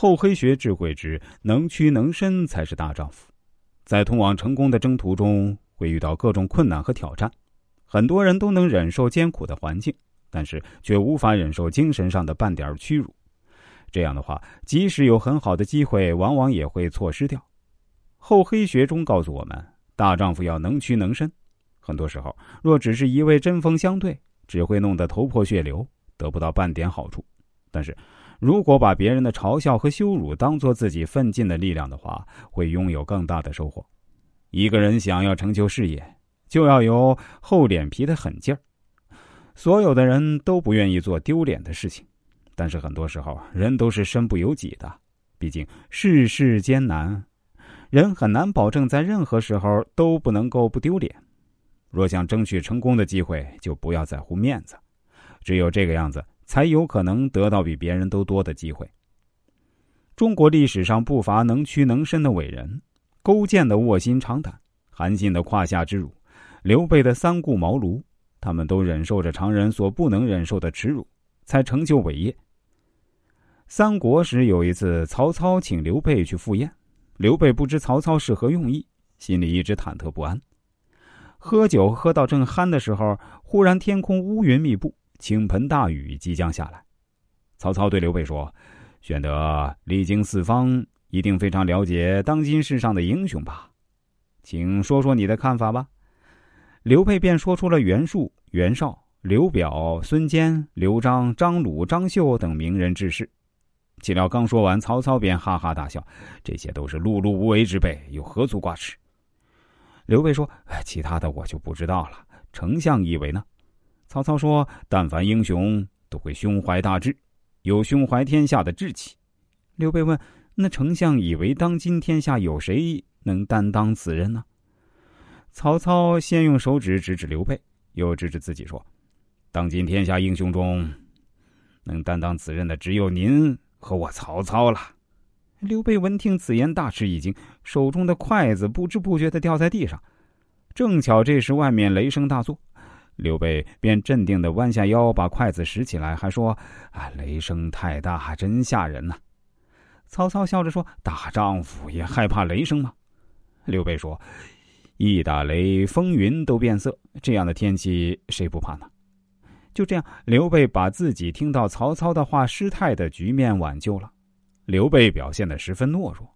厚黑学智慧之能屈能伸才是大丈夫。在通往成功的征途中，会遇到各种困难和挑战。很多人都能忍受艰苦的环境，但是却无法忍受精神上的半点屈辱。这样的话，即使有很好的机会，往往也会错失掉。厚黑学中告诉我们，大丈夫要能屈能伸。很多时候，若只是一味针锋相对，只会弄得头破血流，得不到半点好处。但是，如果把别人的嘲笑和羞辱当做自己奋进的力量的话，会拥有更大的收获。一个人想要成就事业，就要有厚脸皮的狠劲儿。所有的人都不愿意做丢脸的事情，但是很多时候人都是身不由己的。毕竟世事艰难，人很难保证在任何时候都不能够不丢脸。若想争取成功的机会，就不要在乎面子，只有这个样子。才有可能得到比别人都多的机会。中国历史上不乏能屈能伸的伟人，勾践的卧薪尝胆，韩信的胯下之辱，刘备的三顾茅庐，他们都忍受着常人所不能忍受的耻辱，才成就伟业。三国时有一次，曹操请刘备去赴宴，刘备不知曹操是何用意，心里一直忐忑不安。喝酒喝到正酣的时候，忽然天空乌云密布。倾盆大雨即将下来，曹操对刘备说：“玄德历经四方，一定非常了解当今世上的英雄吧？请说说你的看法吧。”刘备便说出了袁术、袁绍、刘表、孙坚、刘璋、张鲁、张绣等名人志士。岂料刚说完，曹操便哈哈大笑：“这些都是碌碌无为之辈，又何足挂齿？”刘备说：“其他的我就不知道了。丞相以为呢？”曹操说：“但凡英雄都会胸怀大志，有胸怀天下的志气。”刘备问：“那丞相以为当今天下有谁能担当此任呢？”曹操先用手指指指刘备，又指指自己说：“当今天下英雄中，能担当此任的只有您和我曹操了。”刘备闻听此言，大吃一惊，手中的筷子不知不觉的掉在地上。正巧这时外面雷声大作。刘备便镇定的弯下腰，把筷子拾起来，还说：“啊，雷声太大，真吓人呐！”曹操笑着说：“大丈夫也害怕雷声吗？”刘备说：“一打雷，风云都变色，这样的天气谁不怕呢？”就这样，刘备把自己听到曹操的话失态的局面挽救了。刘备表现的十分懦弱，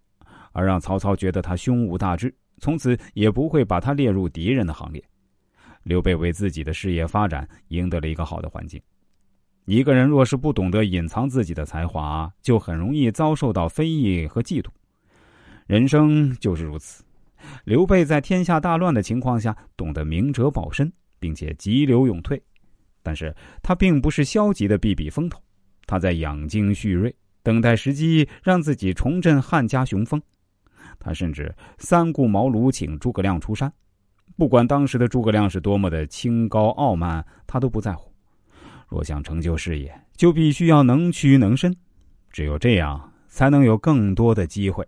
而让曹操觉得他胸无大志，从此也不会把他列入敌人的行列。刘备为自己的事业发展赢得了一个好的环境。一个人若是不懂得隐藏自己的才华，就很容易遭受到非议和嫉妒。人生就是如此。刘备在天下大乱的情况下，懂得明哲保身，并且急流勇退。但是他并不是消极的避避风头，他在养精蓄锐，等待时机让自己重振汉家雄风。他甚至三顾茅庐请诸葛亮出山。不管当时的诸葛亮是多么的清高傲慢，他都不在乎。若想成就事业，就必须要能屈能伸，只有这样，才能有更多的机会。